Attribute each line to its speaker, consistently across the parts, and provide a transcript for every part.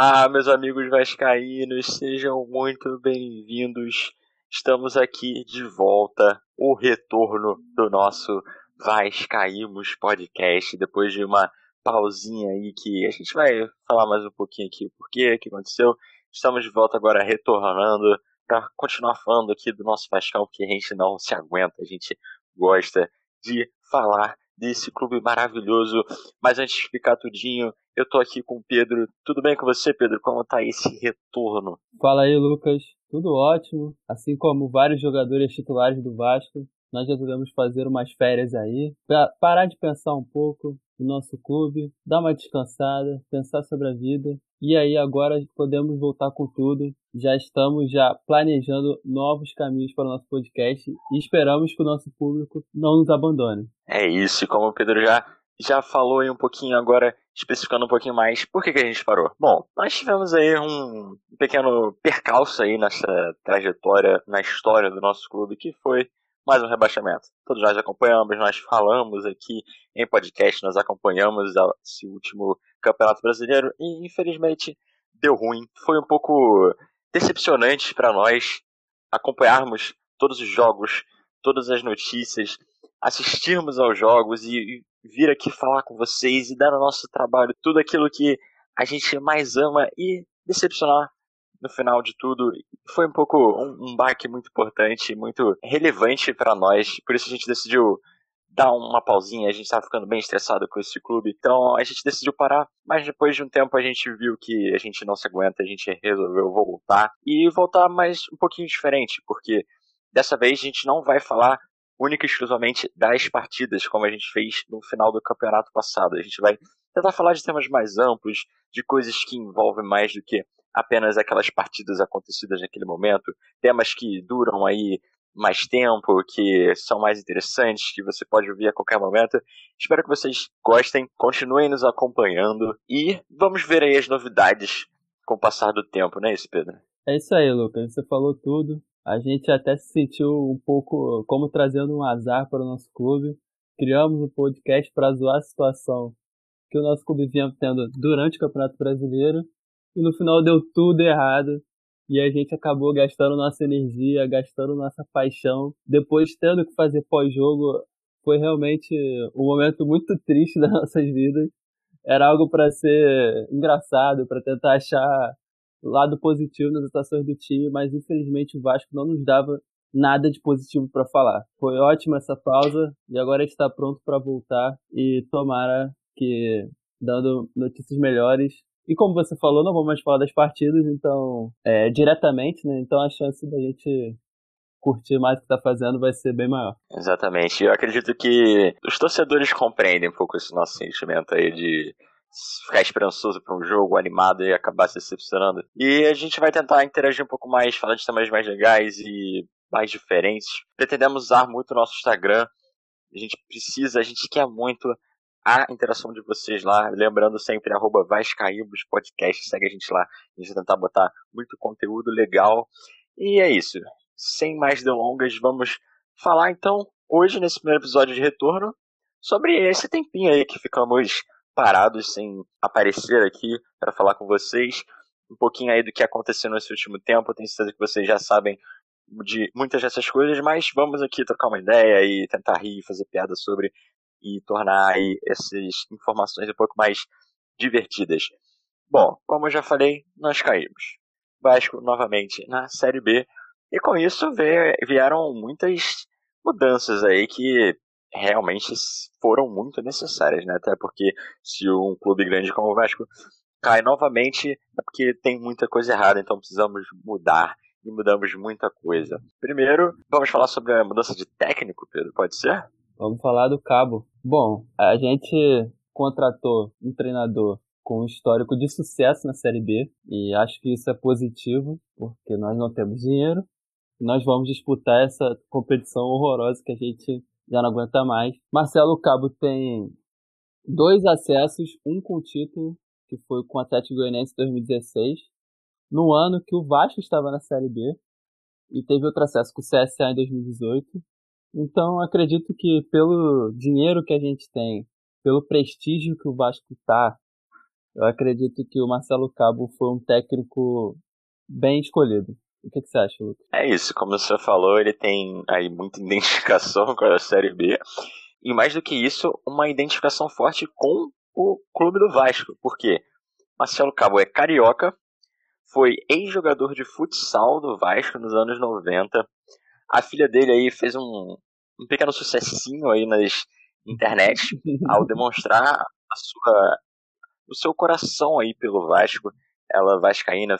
Speaker 1: Olá, meus amigos vascaínos, sejam muito bem-vindos. Estamos aqui de volta, o retorno do nosso Vascaímos podcast, depois de uma pausinha aí que a gente vai falar mais um pouquinho aqui por que que aconteceu. Estamos de volta agora retornando para continuar falando aqui do nosso Vascão, porque a gente não se aguenta, a gente gosta de falar desse clube maravilhoso. Mas antes de explicar tudinho, eu tô aqui com o Pedro. Tudo bem com você, Pedro? Como tá esse retorno?
Speaker 2: Fala aí, Lucas. Tudo ótimo. Assim como vários jogadores titulares do Vasco, nós resolvemos fazer umas férias aí, pra parar de pensar um pouco no nosso clube, dar uma descansada, pensar sobre a vida. E aí agora podemos voltar com tudo. Já estamos já planejando novos caminhos para o nosso podcast e esperamos que o nosso público não nos abandone.
Speaker 1: É isso, como o Pedro já já falou aí um pouquinho agora, especificando um pouquinho mais, por que, que a gente parou? Bom, nós tivemos aí um pequeno percalço aí nessa trajetória, na história do nosso clube, que foi mais um rebaixamento. Todos nós acompanhamos, nós falamos aqui em podcast, nós acompanhamos esse último Campeonato Brasileiro e infelizmente deu ruim. Foi um pouco decepcionante para nós acompanharmos todos os jogos, todas as notícias, assistirmos aos jogos e vir aqui falar com vocês e dar no nosso trabalho tudo aquilo que a gente mais ama e decepcionar no final de tudo. Foi um pouco um, um baque muito importante, muito relevante para nós, por isso a gente decidiu dar uma pausinha, a gente estava ficando bem estressado com esse clube, então a gente decidiu parar, mas depois de um tempo a gente viu que a gente não se aguenta, a gente resolveu voltar e voltar mais um pouquinho diferente, porque dessa vez a gente não vai falar única e exclusivamente das partidas, como a gente fez no final do campeonato passado. A gente vai tentar falar de temas mais amplos, de coisas que envolvem mais do que apenas aquelas partidas acontecidas naquele momento, temas que duram aí mais tempo, que são mais interessantes, que você pode ouvir a qualquer momento. Espero que vocês gostem, continuem nos acompanhando e vamos ver aí as novidades com o passar do tempo, não é isso, Pedro?
Speaker 2: É isso aí, Lucas. Você falou tudo. A gente até se sentiu um pouco como trazendo um azar para o nosso clube. Criamos um podcast para zoar a situação que o nosso clube vinha tendo durante o Campeonato Brasileiro e no final deu tudo errado e a gente acabou gastando nossa energia, gastando nossa paixão. Depois tendo que fazer pós-jogo, foi realmente um momento muito triste das nossas vidas. Era algo para ser engraçado, para tentar achar lado positivo nas atuações do time, mas infelizmente o Vasco não nos dava nada de positivo para falar. Foi ótima essa pausa e agora está pronto para voltar e tomara que dando notícias melhores e como você falou, não vamos mais falar das partidas, então, é, diretamente, né? Então a chance da gente curtir mais o que está fazendo vai ser bem maior.
Speaker 1: Exatamente. Eu acredito que os torcedores compreendem um pouco esse nosso sentimento aí de ficar esperançoso para um jogo animado e acabar se decepcionando. E a gente vai tentar interagir um pouco mais, falar de temas mais legais e mais diferentes. Pretendemos usar muito o nosso Instagram. A gente precisa, a gente quer muito a interação de vocês lá. Lembrando sempre, arroba Vascaíbos Podcast, segue a gente lá. A gente vai tentar botar muito conteúdo legal. E é isso. Sem mais delongas, vamos falar então, hoje, nesse primeiro episódio de retorno, sobre esse tempinho aí que ficamos parados sem aparecer aqui para falar com vocês. Um pouquinho aí do que aconteceu nesse último tempo. Tenho certeza que vocês já sabem de muitas dessas coisas, mas vamos aqui trocar uma ideia e tentar rir, fazer piada sobre e tornar aí essas informações um pouco mais divertidas. Bom, como eu já falei, nós caímos. Vasco novamente na Série B. E com isso vieram muitas mudanças aí que realmente foram muito necessárias, né? Até porque se um clube grande como o Vasco cai novamente é porque tem muita coisa errada, então precisamos mudar e mudamos muita coisa. Primeiro, vamos falar sobre a mudança de técnico, Pedro, pode ser?
Speaker 2: Vamos falar do Cabo. Bom, a gente contratou um treinador com um histórico de sucesso na Série B e acho que isso é positivo, porque nós não temos dinheiro nós vamos disputar essa competição horrorosa que a gente já não aguenta mais. Marcelo Cabo tem dois acessos, um com título, que foi com o Atlético Goianiense em 2016, no ano que o Vasco estava na Série B, e teve outro acesso com o CSA em 2018, então, acredito que pelo dinheiro que a gente tem, pelo prestígio que o Vasco está Eu acredito que o Marcelo Cabo foi um técnico bem escolhido. O que, que você acha, Lucas?
Speaker 1: É isso, como você falou, ele tem aí muita identificação com a Série B. E mais do que isso, uma identificação forte com o clube do Vasco. Por quê? Marcelo Cabo é carioca, foi ex-jogador de futsal do Vasco nos anos 90. A filha dele aí fez um, um pequeno sucessinho aí nas internet ao demonstrar a sua, o seu coração aí pelo Vasco. Ela vascaína,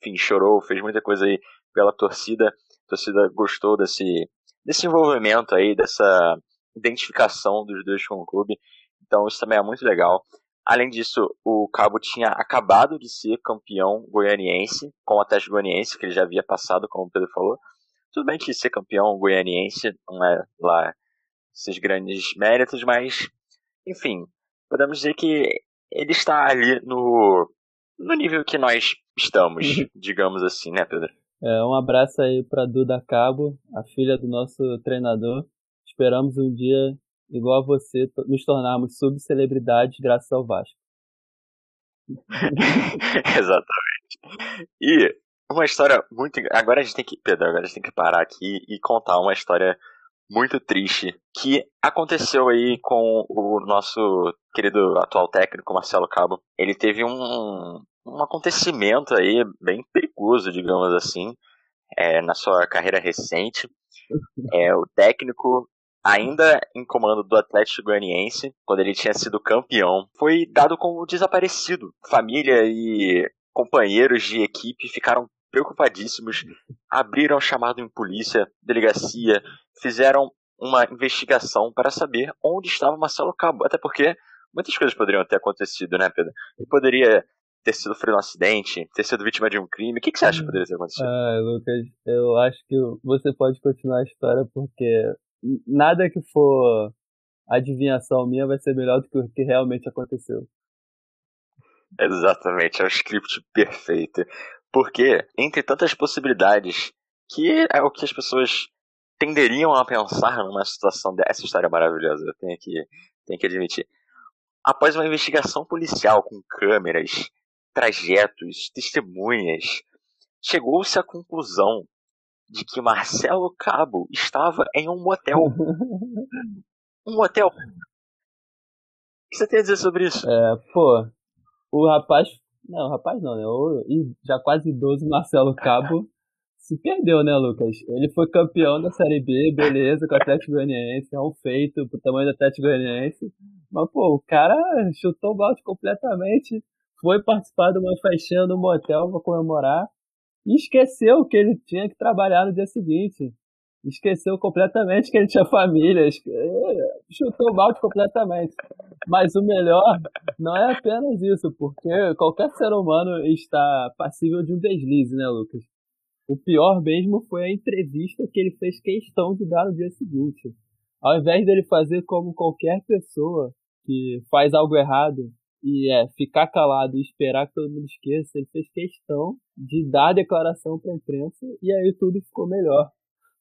Speaker 1: enfim, chorou, fez muita coisa aí pela torcida. A torcida gostou desse, desse envolvimento aí, dessa identificação dos dois com o clube. Então isso também é muito legal. Além disso, o Cabo tinha acabado de ser campeão goianiense com o Atlético Goianiense, que ele já havia passado, como o Pedro falou. Tudo bem que ser campeão goianiense não é lá esses grandes méritos, mas, enfim, podemos dizer que ele está ali no, no nível que nós estamos, digamos assim, né, Pedro?
Speaker 2: É, um abraço aí para Duda Cabo, a filha do nosso treinador. Esperamos um dia, igual a você, nos tornarmos subcelebridades graças ao Vasco.
Speaker 1: Exatamente. E uma história muito. Agora a gente tem que. Pedro, agora a gente tem que parar aqui e contar uma história muito triste que aconteceu aí com o nosso querido atual técnico Marcelo Cabo. Ele teve um, um acontecimento aí bem perigoso, digamos assim, é, na sua carreira recente. É, o técnico, ainda em comando do Atlético Goianiense, quando ele tinha sido campeão, foi dado como desaparecido. Família e companheiros de equipe ficaram preocupadíssimos, abriram chamado em polícia, delegacia, fizeram uma investigação para saber onde estava Marcelo Cabo. Até porque muitas coisas poderiam ter acontecido, né, Pedro? Ele poderia ter sido sofrido um acidente, ter sido vítima de um crime. O que, que você acha que poderia ter acontecido?
Speaker 2: Ah, Lucas, eu acho que você pode continuar a história porque nada que for adivinhação minha vai ser melhor do que o que realmente aconteceu.
Speaker 1: Exatamente, é o script perfeito. Porque, entre tantas possibilidades, que é o que as pessoas tenderiam a pensar numa situação dessa história maravilhosa, eu tenho que, tenho que admitir. Após uma investigação policial com câmeras, trajetos, testemunhas, chegou-se à conclusão de que Marcelo Cabo estava em um motel. um motel. O que você tem a dizer sobre isso?
Speaker 2: É, pô, o rapaz. Não, o rapaz não, né? O já quase idoso Marcelo Cabo se perdeu, né, Lucas? Ele foi campeão da Série B, beleza, com o Atlético Goianiense, é um feito pro tamanho do Atlético Goianiense. Mas, pô, o cara chutou o balde completamente, foi participar de uma festinha no motel pra comemorar e esqueceu que ele tinha que trabalhar no dia seguinte. Esqueceu completamente que ele tinha família, chutou o balde completamente. Mas o melhor não é apenas isso, porque qualquer ser humano está passível de um deslize, né, Lucas? O pior mesmo foi a entrevista que ele fez questão de dar no dia seguinte. Ao invés dele fazer como qualquer pessoa que faz algo errado e é ficar calado e esperar que todo mundo esqueça, ele fez questão de dar a declaração para a imprensa e aí tudo ficou melhor.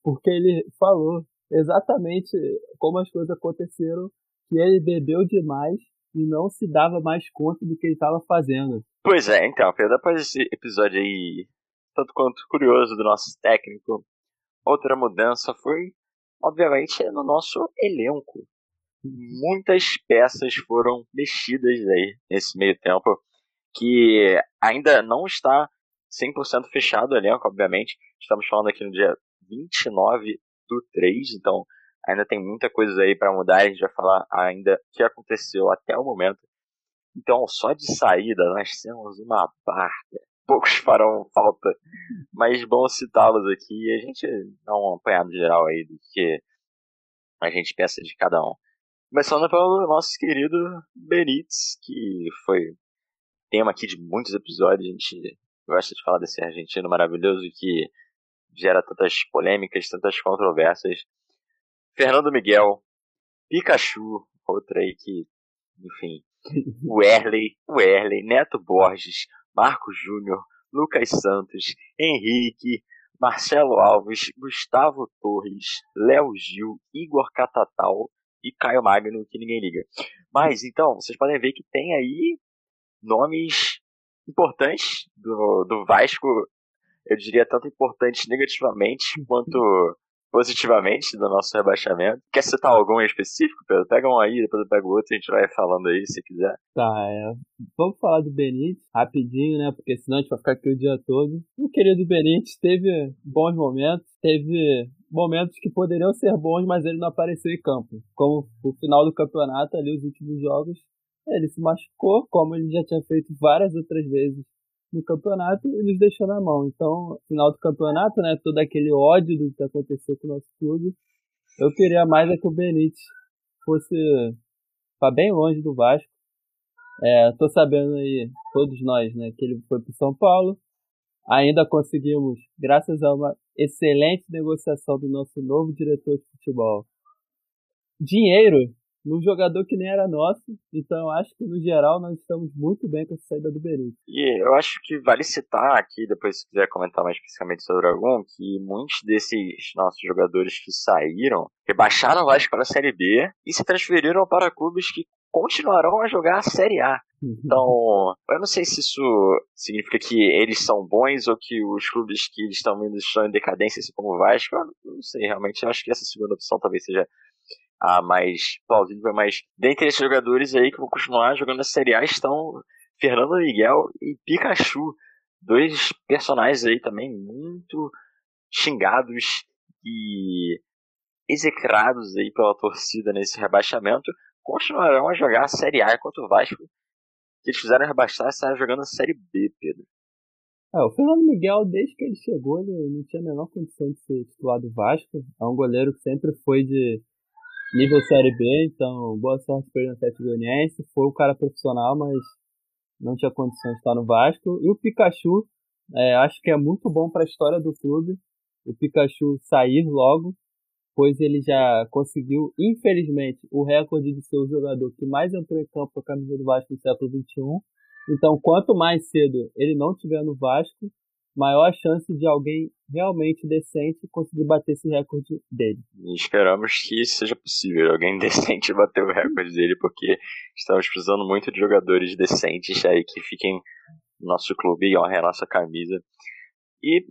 Speaker 2: Porque ele falou exatamente como as coisas aconteceram, que ele bebeu demais e não se dava mais conta do que ele estava fazendo.
Speaker 1: Pois é, então, Pedro, após esse episódio aí tanto quanto curioso do nosso técnico. Outra mudança foi, obviamente, no nosso elenco. Muitas peças foram mexidas aí nesse meio tempo, que ainda não está 100% fechado o elenco, obviamente. Estamos falando aqui no dia 29 do 3, então ainda tem muita coisa aí para mudar. A gente vai falar ainda o que aconteceu até o momento. Então, só de saída, nós temos uma barca poucos farão falta, mas bom citá-los aqui a gente dá um apanhado geral aí do que a gente pensa de cada um. Começando pelo nosso querido Benítez, que foi tema aqui de muitos episódios, a gente gosta de falar desse argentino maravilhoso que gera tantas polêmicas, tantas controvérsias. Fernando Miguel, Pikachu, outra aí que, enfim, o Erley, o Erley, Neto Borges, Marcos Júnior, Lucas Santos, Henrique, Marcelo Alves, Gustavo Torres, Léo Gil, Igor Catatal e Caio Magno, que ninguém liga. Mas então, vocês podem ver que tem aí nomes importantes do, do Vasco, eu diria tanto importantes negativamente quanto positivamente do nosso rebaixamento. Quer citar algum em específico, Pedro? Pega um aí, depois eu pego outro e a gente vai falando aí, se quiser.
Speaker 2: Tá, é. Vamos falar do Benítez rapidinho, né? Porque senão a gente vai ficar aqui o dia todo. O querido Benítez teve bons momentos, teve momentos que poderiam ser bons, mas ele não apareceu em campo. Como o final do campeonato, ali, os últimos jogos, ele se machucou, como ele já tinha feito várias outras vezes no campeonato e nos deixou na mão. Então, final do campeonato, né, todo aquele ódio do que aconteceu com o nosso clube, eu queria mais é que o Benítez fosse para bem longe do Vasco. É, tô sabendo aí, todos nós, né, que ele foi para São Paulo. Ainda conseguimos, graças a uma excelente negociação do nosso novo diretor de futebol, dinheiro num jogador que nem era nosso. Então acho que no geral nós estamos muito bem com a saída do Benítez.
Speaker 1: E eu acho que vale citar aqui, depois se quiser comentar mais especificamente sobre Dragão, que muitos desses nossos jogadores que saíram rebaixaram o Vasco para a Série B e se transferiram para clubes que continuarão a jogar a Série A. Uhum. Então, eu não sei se isso significa que eles são bons ou que os clubes que estão indo estão em decadência, assim como o Vasco. Eu não sei, realmente. Eu acho que essa segunda opção talvez seja a mais plausível, mas dentre esses jogadores aí que vão continuar jogando na Série A estão Fernando Miguel e Pikachu, dois personagens aí também muito xingados e execrados aí pela torcida nesse rebaixamento, continuarão a jogar a Série A enquanto o Vasco que eles fizeram rebaixar está jogando a Série B, Pedro.
Speaker 2: É, o Fernando Miguel, desde que ele chegou, ele não tinha a menor condição de ser titular do Vasco. É um goleiro que sempre foi de nível Série B, então boa sorte para ele no Atlético Goianiense. Foi um cara profissional, mas não tinha condições de estar no Vasco. E o Pikachu, é, acho que é muito bom para a história do clube. O Pikachu sair logo, pois ele já conseguiu, infelizmente, o recorde de ser o jogador que mais entrou em campo com a camisa do Vasco no século XXI. Então, quanto mais cedo ele não tiver no Vasco, maior a chance de alguém realmente decente conseguir bater esse recorde dele.
Speaker 1: E esperamos que seja possível alguém decente bater o recorde dele, porque estamos precisando muito de jogadores decentes aí que fiquem no nosso clube e honrem a nossa camisa. E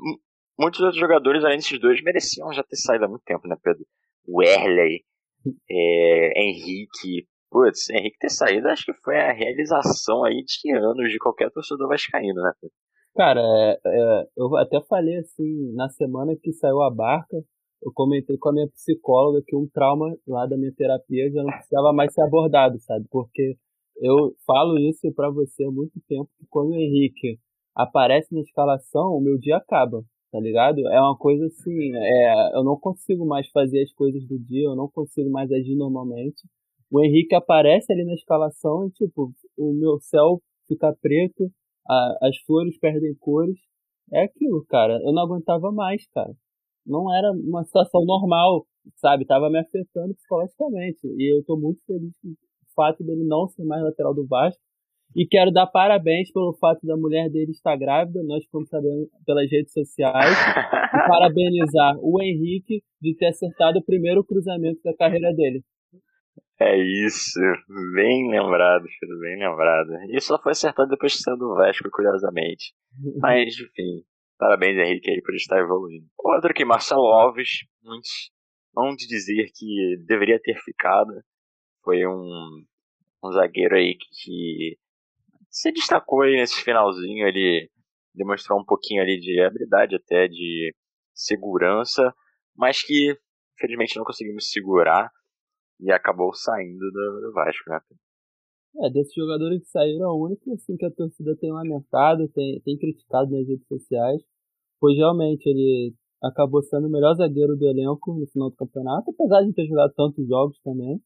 Speaker 1: muitos outros jogadores, além desses dois, mereciam já ter saído há muito tempo, né, Pedro? O Erley, é, Henrique. Putz, Henrique ter saído acho que foi a realização aí de anos de qualquer torcedor vascaíno, né, Pedro?
Speaker 2: Cara, é, é, eu até falei assim, na semana que saiu a barca, eu comentei com a minha psicóloga que um trauma lá da minha terapia já não precisava mais ser abordado, sabe? Porque eu falo isso para você há muito tempo, que quando o Henrique aparece na escalação, o meu dia acaba, tá ligado? É uma coisa assim, é, eu não consigo mais fazer as coisas do dia, eu não consigo mais agir normalmente. O Henrique aparece ali na escalação e, tipo, o meu céu fica preto, a, as flores perdem cores. É aquilo, cara. Eu não aguentava mais, cara. Não era uma situação normal, sabe? Tava me afetando psicologicamente. E eu tô muito feliz com o fato dele não ser mais lateral do Vasco. E quero dar parabéns pelo fato da mulher dele estar grávida, nós ficamos sabendo pelas redes sociais. e parabenizar o Henrique de ter acertado o primeiro cruzamento da carreira dele.
Speaker 1: É isso, bem lembrado, filho, bem lembrado. Isso só foi acertado depois de saiu do Vasco, curiosamente. Mas, enfim, parabéns, Henrique, aí, por estar evoluindo. Outro que Marcelo Alves, muitos vão dizer que deveria ter ficado. Foi um, um zagueiro aí que se destacou aí nesse finalzinho, ele demonstrou um pouquinho ali de habilidade até, de segurança, mas que infelizmente não conseguimos segurar e acabou saindo do, do Vasco, né?
Speaker 2: É, desses jogadores que saíram, o único assim, que a torcida tem lamentado, tem, tem criticado nas redes sociais, pois realmente ele acabou sendo o melhor zagueiro do elenco no final do campeonato, apesar de ter jogado tantos jogos também.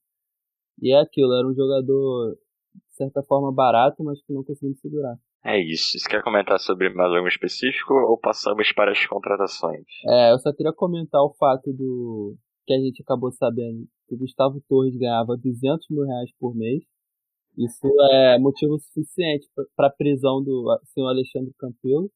Speaker 2: E é aquilo, era um jogador, de certa forma, barato, mas que não conseguiu segurar.
Speaker 1: É isso. Você quer comentar sobre mais algum específico ou passamos para as contratações?
Speaker 2: É, eu só queria comentar o fato do que a gente acabou sabendo que o Gustavo Torres ganhava 200 mil reais por mês. Isso é motivo suficiente para a prisão do senhor Alexandre Campelo.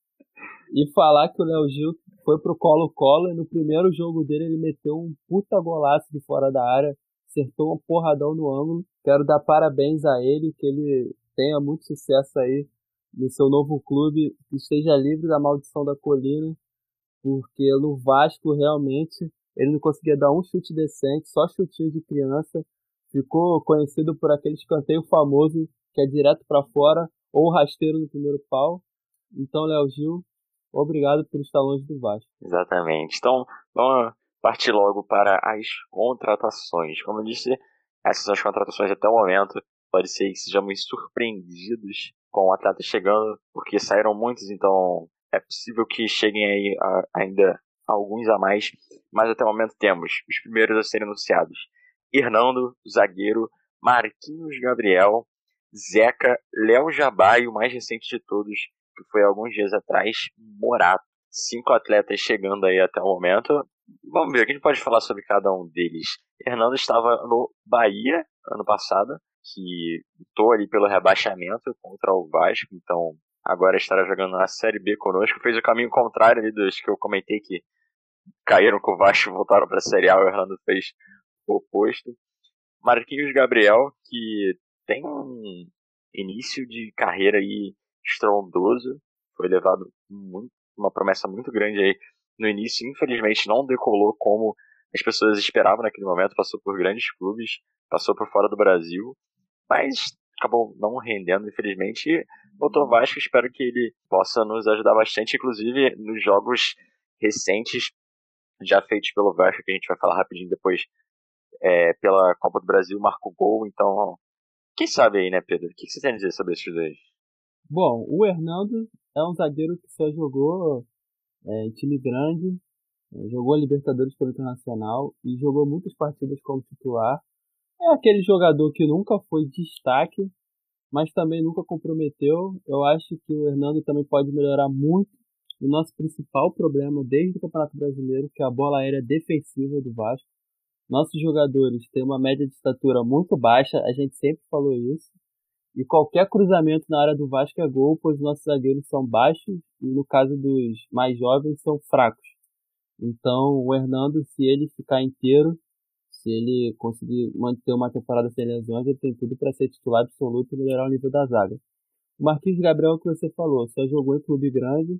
Speaker 2: E falar que o Léo Gil foi pro Colo-Colo e no primeiro jogo dele ele meteu um puta golaço de fora da área, acertou um porradão no ângulo. Quero dar parabéns a ele, que ele tenha muito sucesso aí no seu novo clube, que esteja livre da maldição da colina, porque no Vasco realmente ele não conseguia dar um chute decente, só chutinho de criança. Ficou conhecido por aquele escanteio famoso que é direto para fora ou rasteiro no primeiro pau. Então, Léo Gil, obrigado por estar longe do Vasco.
Speaker 1: Exatamente. Então, vamos partir logo para as contratações. Como eu disse, essas contratações até o momento. Pode ser que sejamos surpreendidos com o atleta chegando, porque saíram muitos, então é possível que cheguem aí a, ainda alguns a mais. Mas até o momento temos os primeiros a serem anunciados: Hernando, zagueiro, Marquinhos Gabriel, Zeca, Léo Jabá e o mais recente de todos, que foi alguns dias atrás, Morato. Cinco atletas chegando aí até o momento. Vamos ver, o que a gente pode falar sobre cada um deles? Hernando estava no Bahia ano passado, que lutou ali pelo rebaixamento contra o Vasco, então agora estará jogando na Série B conosco. Fez o caminho contrário ali dos que eu comentei que caíram com o Vasco e voltaram para a Série A. O Hernando fez o oposto. Marquinhos Gabriel, que tem um início de carreira aí estrondoso, foi levado muito, uma promessa muito grande aí no início, infelizmente não decolou como as pessoas esperavam naquele momento, passou por grandes clubes, passou por fora do Brasil, mas acabou não rendendo, infelizmente, e voltou Vasco, espero que ele possa nos ajudar bastante, inclusive nos jogos recentes já feitos pelo Vasco, que a gente vai falar rapidinho depois, é, pela Copa do Brasil, marcou gol, então quem sabe aí, né, Pedro? O que você tem a dizer sobre esses dois?
Speaker 2: Bom, o Hernando é um zagueiro que só jogou é, time grande, é, jogou a Libertadores pelo Internacional e jogou muitas partidas como titular. É aquele jogador que nunca foi destaque, mas também nunca comprometeu. Eu acho que o Hernando também pode melhorar muito o nosso principal problema desde o Campeonato Brasileiro, que é a bola aérea defensiva do Vasco. Nossos jogadores têm uma média de estatura muito baixa, a gente sempre falou isso. E qualquer cruzamento na área do Vasco é gol, pois nossos zagueiros são baixos e no caso dos mais jovens são fracos. Então, o Hernando, se ele ficar inteiro, se ele conseguir manter uma temporada sem lesões, ele tem tudo para ser titular absoluto e melhorar o nível da zaga. O Marquinhos Gabriel, que você falou, só jogou em clube grande,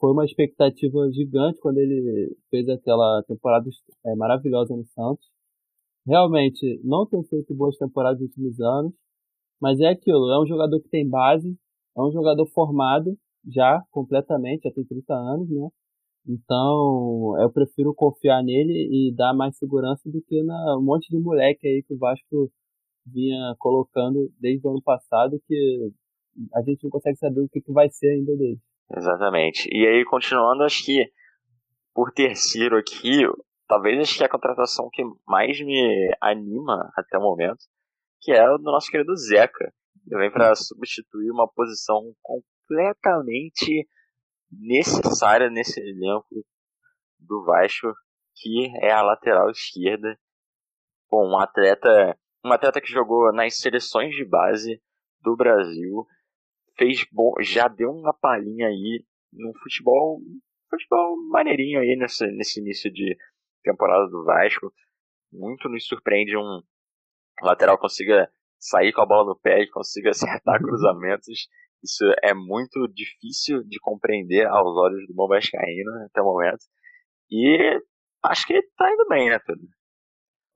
Speaker 2: foi uma expectativa gigante quando ele fez aquela temporada é, maravilhosa no Santos. Realmente não tem feito boas temporadas nos últimos anos, mas é aquilo, é um jogador que tem base, é um jogador formado já completamente, já tem 30 anos, né? Então, eu prefiro confiar nele e dar mais segurança do que na um monte de moleque aí que o Vasco vinha colocando desde o ano passado que a gente não consegue saber o que, que vai ser ainda dele.
Speaker 1: Exatamente. E aí, continuando, acho que por terceiro aqui, talvez acho que a contratação que mais me anima até o momento, que é o do nosso querido Zeca. Ele vem para substituir uma posição completamente necessária nesse elenco do Vasco, que é a lateral esquerda. Bom, um atleta, um atleta que jogou nas seleções de base do Brasil, fez bom, já deu uma palhinha aí no futebol, futebol maneirinho aí nesse, nesse início de temporada do Vasco. Muito nos surpreende um lateral consiga sair com a bola no pé e consiga acertar cruzamentos. Isso é muito difícil de compreender aos olhos do bom vascaíno até o momento. E acho que tá indo bem, né, Pedro?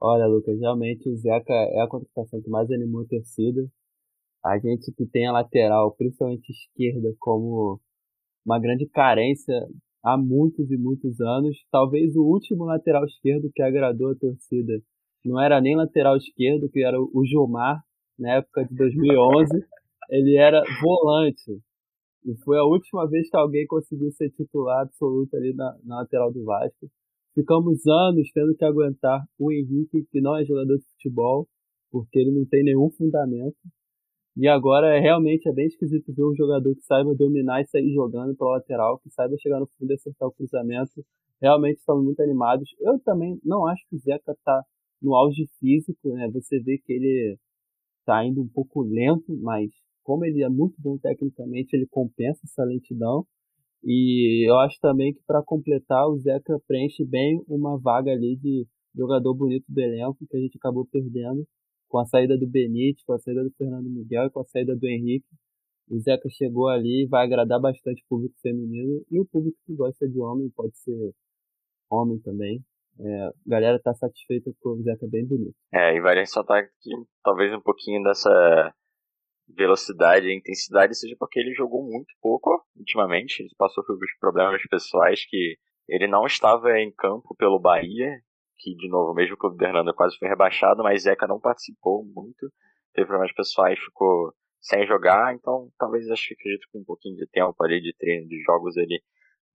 Speaker 2: Olha, Lucas, realmente o Zeca é a contratação que mais animou a torcida a gente que tem a lateral, principalmente esquerda, como uma grande carência há muitos e muitos anos. Talvez o último lateral esquerdo que agradou a torcida não era nem lateral esquerdo, que era o Gilmar, na época de 2011. Ele era volante. E foi a última vez que alguém conseguiu ser titular absoluto ali na, na lateral do Vasco. Ficamos anos tendo que aguentar o Henrique, que não é jogador de futebol, porque ele não tem nenhum fundamento. E agora é realmente é bem esquisito ver um jogador que saiba dominar e sair jogando pela lateral, que saiba chegar no fundo e acertar o cruzamento. Realmente estamos muito animados. Eu também não acho que o Zeca está no auge físico, né? Você vê que ele está indo um pouco lento, mas como ele é muito bom tecnicamente, ele compensa essa lentidão. E eu acho também que para completar, o Zeca preenche bem uma vaga ali de jogador bonito do elenco que a gente acabou perdendo com a saída do Benítez, com a saída do Fernando Miguel e com a saída do Henrique, o Zeca chegou ali e vai agradar bastante o público feminino e o público que gosta de homem, pode ser homem também. É, a galera tá satisfeita com o Zeca bem bonito.
Speaker 1: É, e vale ressaltar que talvez um pouquinho dessa velocidade e intensidade seja porque ele jogou muito pouco ultimamente. Ele passou por problemas pessoais que ele não estava em campo pelo Bahia, que de novo, mesmo que o Bernardo quase foi rebaixado, mas Zeca não participou muito, teve problemas pessoais, ficou sem jogar, então talvez acho que acredito que um pouquinho de tempo ali de treino de jogos ele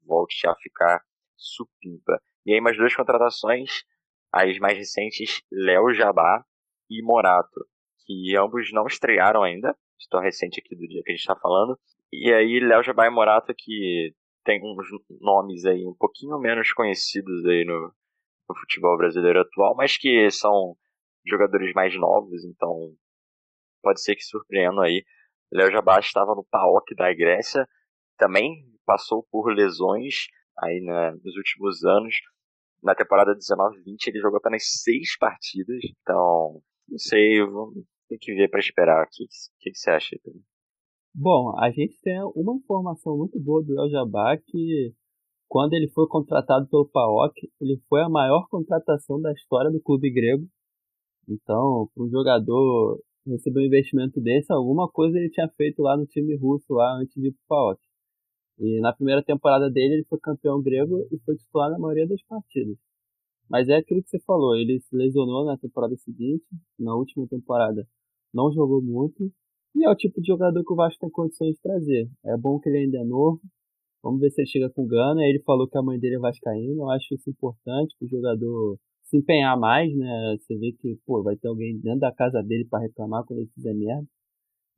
Speaker 1: volte a ficar supimpa. E aí mais duas contratações, as mais recentes, Léo Jabá e Morato, que ambos não estrearam ainda, estou recente aqui do dia que a gente está falando. E aí Léo Jabá e Morato que tem uns nomes aí um pouquinho menos conhecidos aí no, no futebol brasileiro atual, mas que são jogadores mais novos, então pode ser que surpreendam aí. Léo Jabá estava no PAOK da Grécia, também passou por lesões aí né, nos últimos anos. Na temporada 19-20 ele jogou apenas seis partidas, então não sei, ter que ver para esperar. O que, que, que, você acha?
Speaker 2: Bom, a gente tem uma informação muito boa do El Jabá que quando ele foi contratado pelo PAOK, ele foi a maior contratação da história do clube grego. Então, para um jogador receber um investimento desse, alguma coisa ele tinha feito lá no time russo, lá antes de ir para o PAOK. E na primeira temporada dele, ele foi campeão grego e foi titular na maioria das partidas. Mas é aquilo que você falou, ele se lesionou na temporada seguinte, na última temporada não jogou muito, e é o tipo de jogador que o Vasco tem condições de trazer. É bom que ele ainda é novo, vamos ver se ele chega com gana. Ele falou que a mãe dele é vascaína, eu acho isso importante, que o jogador se empenhar mais, né? Você vê que, pô, vai ter alguém dentro da casa dele para reclamar quando ele fizer merda.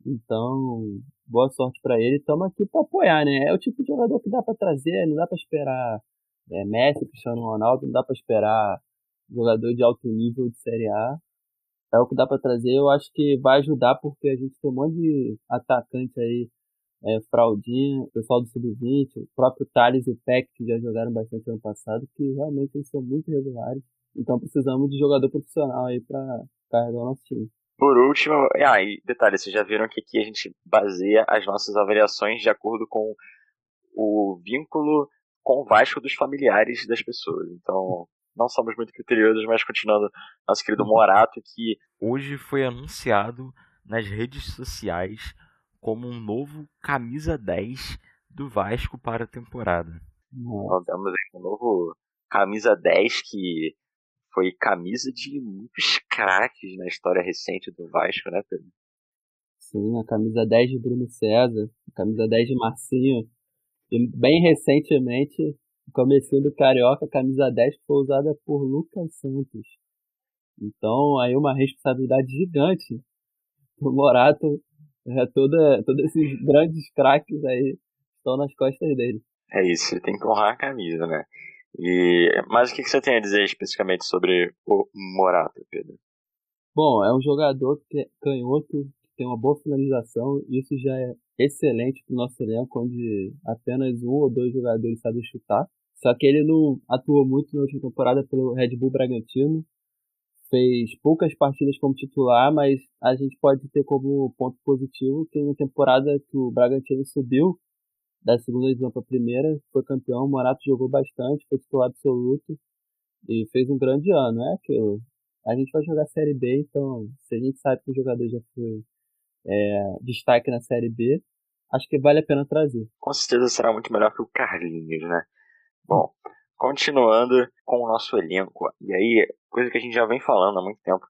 Speaker 2: Então, boa sorte para ele. Estamos aqui para apoiar, né? É o tipo de jogador que dá para trazer, não dá para esperar é, Messi, Cristiano Ronaldo, não dá para esperar jogador de alto nível de Série A. É o que dá para trazer. Eu acho que vai ajudar porque a gente tem um monte de atacante aí, é, Fraldinha, pessoal do Sub-20, o próprio Thales e o Peck, que já jogaram bastante ano passado, que realmente eles são muito regulares. Então precisamos de jogador profissional aí para carregar o nosso time.
Speaker 1: Por último, ah, e detalhe, vocês já viram que aqui a gente baseia as nossas avaliações de acordo com o vínculo com o Vasco dos familiares das pessoas. Então, não somos muito criteriosos, mas continuando, nosso querido Morato, que hoje foi anunciado nas redes sociais como um novo camisa 10 do Vasco para a temporada. Nós temos um novo camisa 10 que foi camisa de muitos craques na história recente do Vasco, né, Pedro?
Speaker 2: Sim, a camisa 10 de Bruno César, a camisa 10 de Marcinho. E bem recentemente, no começo do Carioca, a camisa 10 foi usada por Lucas Santos. Então, aí uma responsabilidade gigante. O Morato, é, toda, todos esses grandes craques aí estão nas costas dele.
Speaker 1: É isso, ele tem que honrar a camisa, né? E, mas o que você tem a dizer especificamente sobre o Morata, Pedro?
Speaker 2: Bom, é um jogador que é canhoto, que tem uma boa finalização, isso já é excelente para o nosso elenco, onde apenas um ou dois jogadores sabem chutar. Só que ele não atuou muito na última temporada pelo Red Bull Bragantino, fez poucas partidas como titular, mas a gente pode ter como ponto positivo que na temporada que o Bragantino subiu, da segunda divisão para a primeira, foi campeão, o Morato jogou bastante, foi titular absoluto e fez um grande ano. É aquilo. A gente vai jogar Série B, então se a gente sabe que o jogador já foi é, destaque na Série B, acho que vale a pena trazer.
Speaker 1: Com certeza será muito melhor que o Carlinhos, né? Bom, continuando com o nosso elenco, e aí, coisa que a gente já vem falando há muito tempo,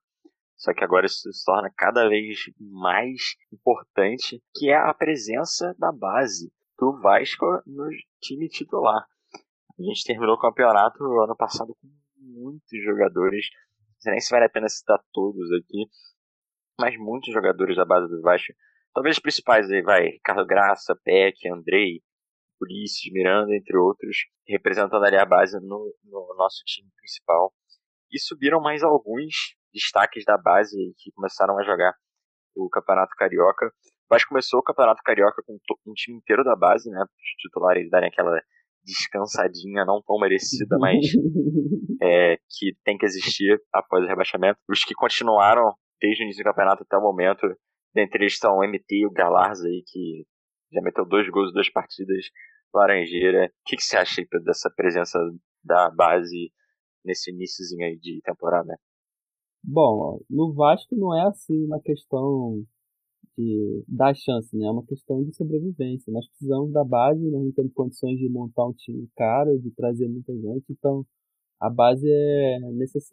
Speaker 1: só que agora isso se torna cada vez mais importante, que é a presença da base do Vasco no time titular. A gente terminou o campeonato ano passado com muitos jogadores, não sei nem se vale a pena citar todos aqui, mas muitos jogadores da base do Vasco. Talvez os principais aí, vai, Ricardo Graça, Peck, Andrei, Ulisses, Miranda, entre outros, representando ali a base no, no nosso time principal. E subiram mais alguns destaques da base que começaram a jogar o Campeonato Carioca. Vasco começou o Campeonato Carioca com um time inteiro da base, né? Os titulares darem aquela descansadinha, não tão merecida, mas é, que tem que existir após o rebaixamento. Os que continuaram desde o início do campeonato até o momento. Dentre eles estão o MT e o Galarza aí, que já meteu dois gols em duas partidas. Laranjeira. O que, que você acha dessa presença da base nesse iníciozinho aí de temporada?
Speaker 2: Bom, no Vasco não é assim uma questão de dar chance, né? É uma questão de sobrevivência. Nós precisamos da base, não temos condições de montar um time caro, de trazer muita gente, então a base é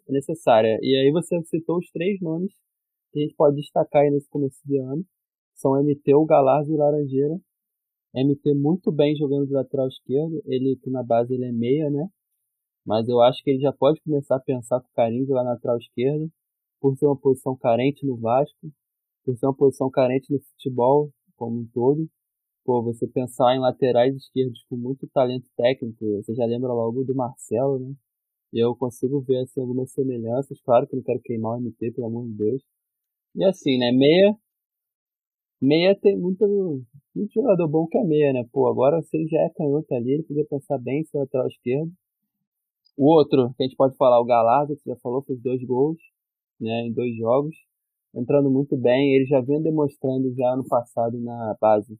Speaker 2: necessária. E aí você citou os três nomes que a gente pode destacar aí nesse começo de ano. São MT, o Galarza e o Laranjeira. MT muito bem jogando do lateral esquerdo. Ele que na base ele é meia, né? Mas eu acho que ele já pode começar a pensar com carinho jogar na lateral esquerda, por ser uma posição carente no Vasco, por ser uma posição carente no futebol como um todo. Pô, você pensar em laterais esquerdos com muito talento técnico, você já lembra logo do Marcelo, né? E eu consigo ver assim, algumas semelhanças. Claro que não quero queimar o MT, pelo amor de Deus. E assim, né? Meia. Meia tem muito, muito jogador bom que é meia, né? Pô, agora se ele já é canhoto ali, ele podia pensar bem em seu lateral esquerdo. O outro, que a gente pode falar, o Galazzi, que já falou, fez dois gols, né? Em dois jogos. Entrando muito bem. Ele já vem demonstrando já no passado na base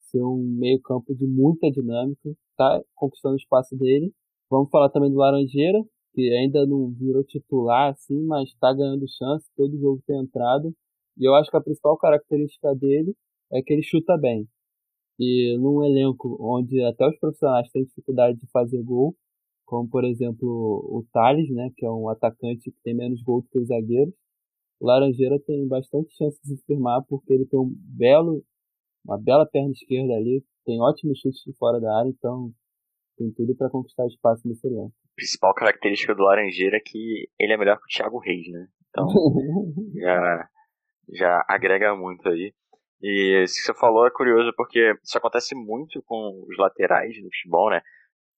Speaker 2: ser um meio campo de muita dinâmica. Tá conquistando o espaço dele. Vamos falar também do Laranjeira, que ainda não virou titular assim, mas está ganhando chance, todo jogo tem entrado. E eu acho que a principal característica dele é que ele chuta bem. E num elenco onde até os profissionais têm dificuldade de fazer gol, como por exemplo o Thales, né, que é um atacante que tem menos gol que os zagueiros, Laranjeira tem bastante chance de se firmar porque ele tem um belo, uma bela perna esquerda ali, tem ótimos chutes de fora da área, então tem tudo para conquistar espaço nesse elenco.
Speaker 1: A principal característica do Laranjeira é que ele é melhor que o Thiago Reis, né? Então, já, já agrega muito aí. E isso que você falou é curioso porque isso acontece muito com os laterais no futebol, né?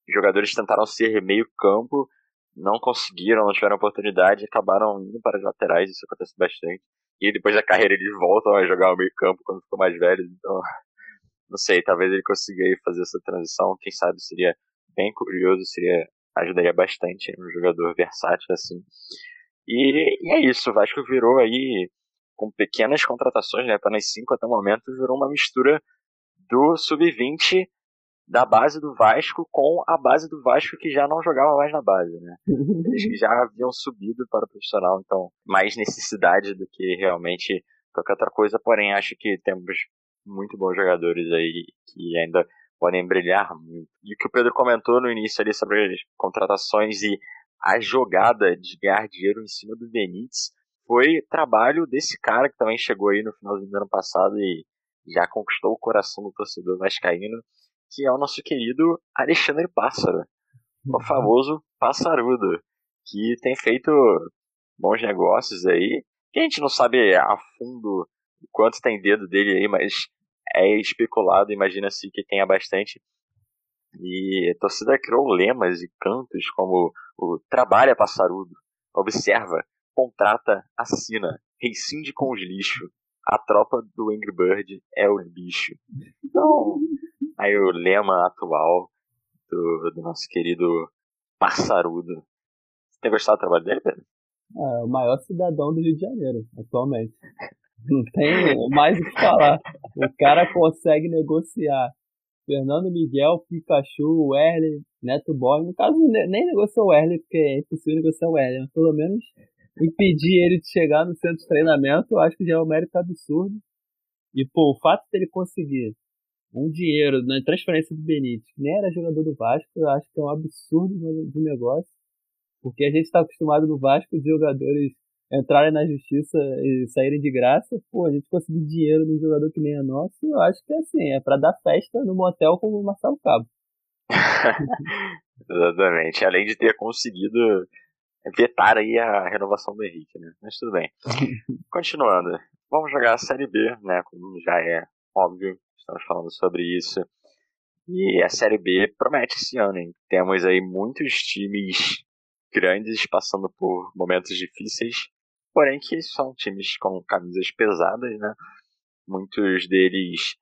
Speaker 1: Os jogadores tentaram ser meio campo, não conseguiram, não tiveram oportunidade, acabaram indo para as laterais, isso acontece bastante. E depois da carreira eles voltam a jogar o meio campo quando ficam mais velhos, então não sei, talvez ele consiga fazer essa transição, quem sabe seria bem curioso, seria ajudaria bastante um jogador versátil assim. E, e é isso, o Vasco virou aí com pequenas contratações, né, apenas cinco até o momento, virou uma mistura do sub-20 da base do Vasco com a base do Vasco que já não jogava mais na base, né? Eles que já haviam subido para o profissional, então mais necessidade do que realmente qualquer outra coisa, porém acho que temos muito bons jogadores aí que ainda podem brilhar muito. E o que o Pedro comentou no início ali sobre as contratações e a jogada de ganhar dinheiro em cima do Benítez foi trabalho desse cara que também chegou aí no finalzinho do ano passado e já conquistou o coração do torcedor vascaíno, que é o nosso querido Alexandre Pássaro, o famoso Passarudo, que tem feito bons negócios aí, que a gente não sabe a fundo quanto tem dedo dele aí, mas é especulado, imagina-se que tenha bastante. E a torcida criou lemas e cantos como o trabalha passarudo, observa, contrata, assina, rescinde com os lixos, a tropa do Angry Bird é o bicho. Então, aí o lema atual do, do nosso querido passarudo. Você tem gostado do trabalho dele, Pedro?
Speaker 2: É, o maior cidadão do Rio de Janeiro, atualmente. Não tem mais o que falar. O cara consegue negociar Fernando Miguel, Pikachu, Werley, Neto Boy. No caso, nem negociou o Werley, porque é impossível negociar o Werley. Mas pelo menos impedir ele de chegar no centro de treinamento, eu acho que já é um mérito absurdo. E, pô, o fato dele conseguir um dinheiro na transferência do Benítez, que nem era jogador do Vasco, eu acho que é um absurdo de negócio. Porque a gente está acostumado no Vasco de jogadores entrarem na justiça e saírem de graça, pô, a gente conseguir dinheiro num jogador que nem é nosso, eu acho que é assim, é para dar festa no motel como o Marcelo Cabo.
Speaker 1: Exatamente, além de ter conseguido vetar aí a renovação do Henrique, né? Mas tudo bem. Continuando, vamos jogar a Série B, né? Como já é óbvio, estamos falando sobre isso. E a Série B promete esse ano, hein? Temos aí muitos times grandes passando por momentos difíceis porém que são times com camisas pesadas, né? Muitos deles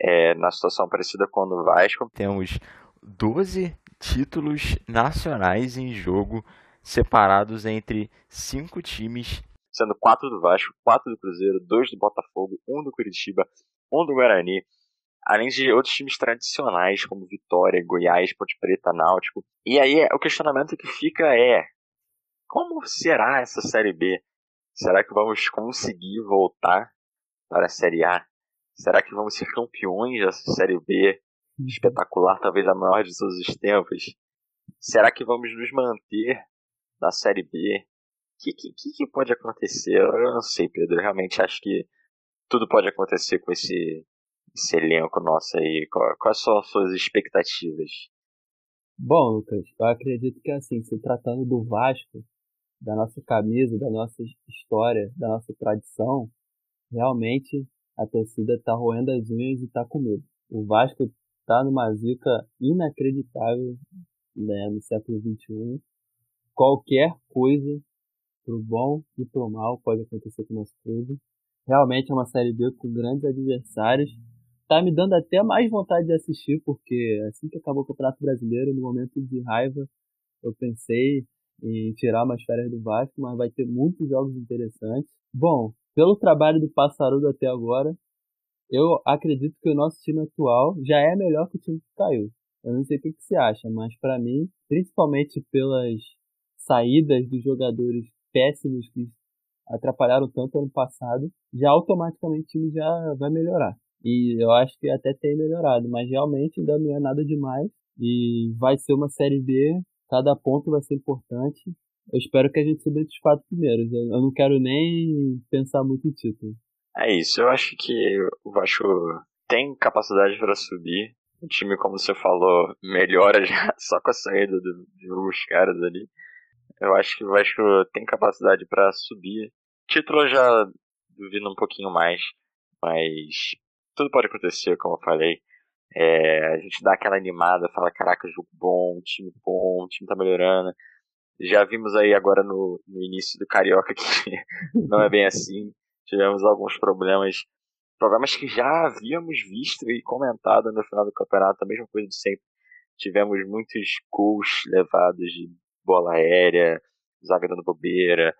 Speaker 1: é, na situação parecida com o Vasco. Temos 12 títulos nacionais em jogo, separados entre cinco times. sendo quatro do Vasco, quatro do Cruzeiro, dois do Botafogo, um do Curitiba, um do Guarani, além de outros times tradicionais como Vitória, Goiás, Ponte Preta, Náutico. E aí o questionamento que fica é: como será essa Série B? Será que vamos conseguir voltar para a Série A? Será que vamos ser campeões dessa Série B? Espetacular, talvez a maior de todos os tempos. Será que vamos nos manter na Série B? O que, que, que, pode acontecer? Eu não sei, Pedro. Eu realmente acho que tudo pode acontecer com esse, esse elenco nosso aí. Quais são as suas expectativas?
Speaker 2: Bom, Lucas, eu acredito que assim, se tratando do Vasco, da nossa camisa, da nossa história, da nossa tradição, realmente a torcida está roendo as unhas e está com medo. O Vasco está numa zica inacreditável né, no século XXI. Qualquer coisa, pro bom e pro mal, pode acontecer com o nosso clube. Realmente é uma Série B com grandes adversários. Tá me dando até mais vontade de assistir, porque assim que acabou o Campeonato Brasileiro, no momento de raiva, eu pensei em tirar umas férias do Vasco, mas vai ter muitos jogos interessantes. Bom, pelo trabalho do Passarudo até agora, eu acredito que o nosso time atual já é melhor que o time que caiu. Eu não sei o que, que você acha, mas para mim, principalmente pelas saídas dos jogadores péssimos que atrapalharam tanto ano passado, já automaticamente o time já vai melhorar. E eu acho que até tem melhorado, mas realmente ainda não é nada demais. E vai ser uma Série B Cada ponto vai ser importante. Eu espero que a gente suba dos quatro primeiros. Eu, não quero nem pensar muito em título.
Speaker 1: É isso. Eu acho que o Vasco tem capacidade para subir. O time, como você falou, melhora já só com a saída do, de alguns caras ali. Eu acho que o Vasco tem capacidade para subir. Título já duvido um pouquinho mais, mas tudo pode acontecer, como eu falei. É, a gente dá aquela animada, fala, caraca, jogo bom, time bom, time tá melhorando. Já vimos aí agora no, no início do Carioca que não é bem assim. Tivemos alguns problemas, problemas que já havíamos visto e comentado no final do campeonato, a mesma coisa de sempre. Tivemos muitos gols levados de bola aérea, zaga dando bobeira.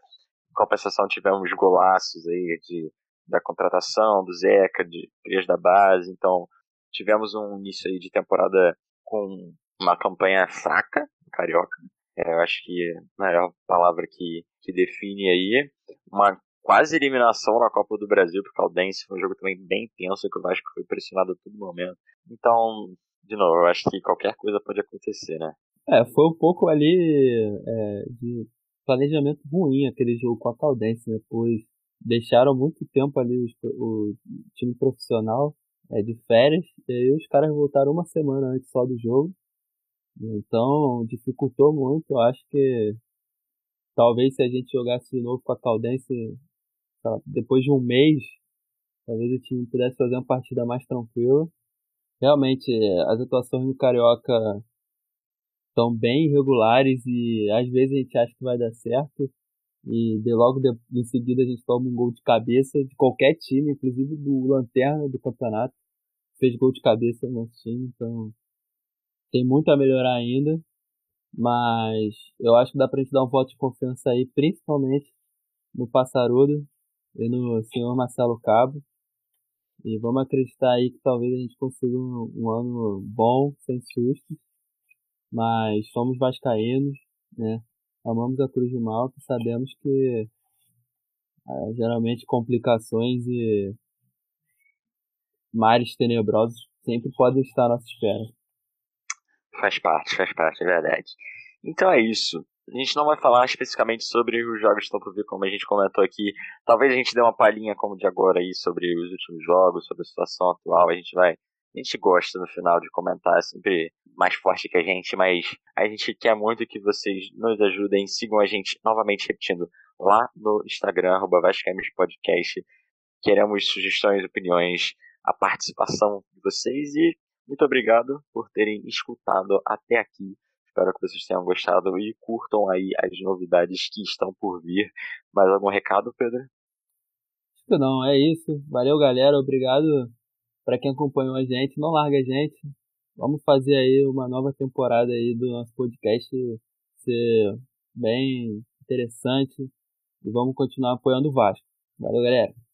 Speaker 1: Em compensação, tivemos golaços aí de, da contratação, do Zeca, de crias da base. Então, Tivemos um início aí de temporada com uma campanha fraca, carioca. É, eu acho que é a palavra que, que define aí. Uma quase eliminação na Copa do Brasil pro Caldense. Foi um jogo também bem tenso, que o Vasco foi pressionado a todo momento. Então, de novo, eu acho que qualquer coisa pode acontecer, né?
Speaker 2: É, foi um pouco ali é, de planejamento ruim aquele jogo com a Caldense? Pois deixaram muito tempo ali o, o time profissional é, de férias, e aí os caras voltaram uma semana antes só do jogo. Então dificultou muito. Eu acho que talvez se a gente jogasse de novo com a Caldense depois de um mês, talvez o time pudesse fazer uma partida mais tranquila. Realmente as atuações no Carioca estão bem irregulares e às vezes a gente acha que vai dar certo. E de logo de, em seguida a gente toma um gol de cabeça de qualquer time, inclusive do Lanterna do campeonato. Fez gol de cabeça no nosso time, então tem muito a melhorar ainda. Mas eu acho que dá pra gente dar um voto de confiança aí, principalmente no Passarudo e no senhor Marcelo Cabo. E vamos acreditar aí que talvez a gente consiga um, um ano bom, sem sustos. Mas somos vascaínos, né? amamos a Cruz de Malta sabemos que é, geralmente complicações e mares tenebrosos sempre podem estar à nossa espera.
Speaker 1: Faz parte, faz parte, é verdade. Então é isso. A gente não vai falar especificamente sobre os jogos que estão por vir, como a gente comentou aqui. Talvez a gente dê uma palhinha como de agora aí sobre os últimos jogos, sobre a situação atual. A gente vai a gente gosta no final de comentar, é sempre mais forte que a gente, mas a gente quer muito que vocês nos ajudem, sigam a gente, novamente repetindo, lá no Instagram, arroba Podcast. Queremos sugestões, opiniões, a participação de vocês e muito obrigado por terem escutado até aqui. Espero que vocês tenham gostado e curtam aí as novidades que estão por vir. Mais algum recado, Pedro?
Speaker 2: Não, é isso. Valeu, galera. Obrigado para quem acompanhou a gente, não larga a gente. Vamos fazer aí uma nova temporada aí do nosso podcast ser bem interessante. e vamos continuar apoiando o Vasco. Valeu, galera!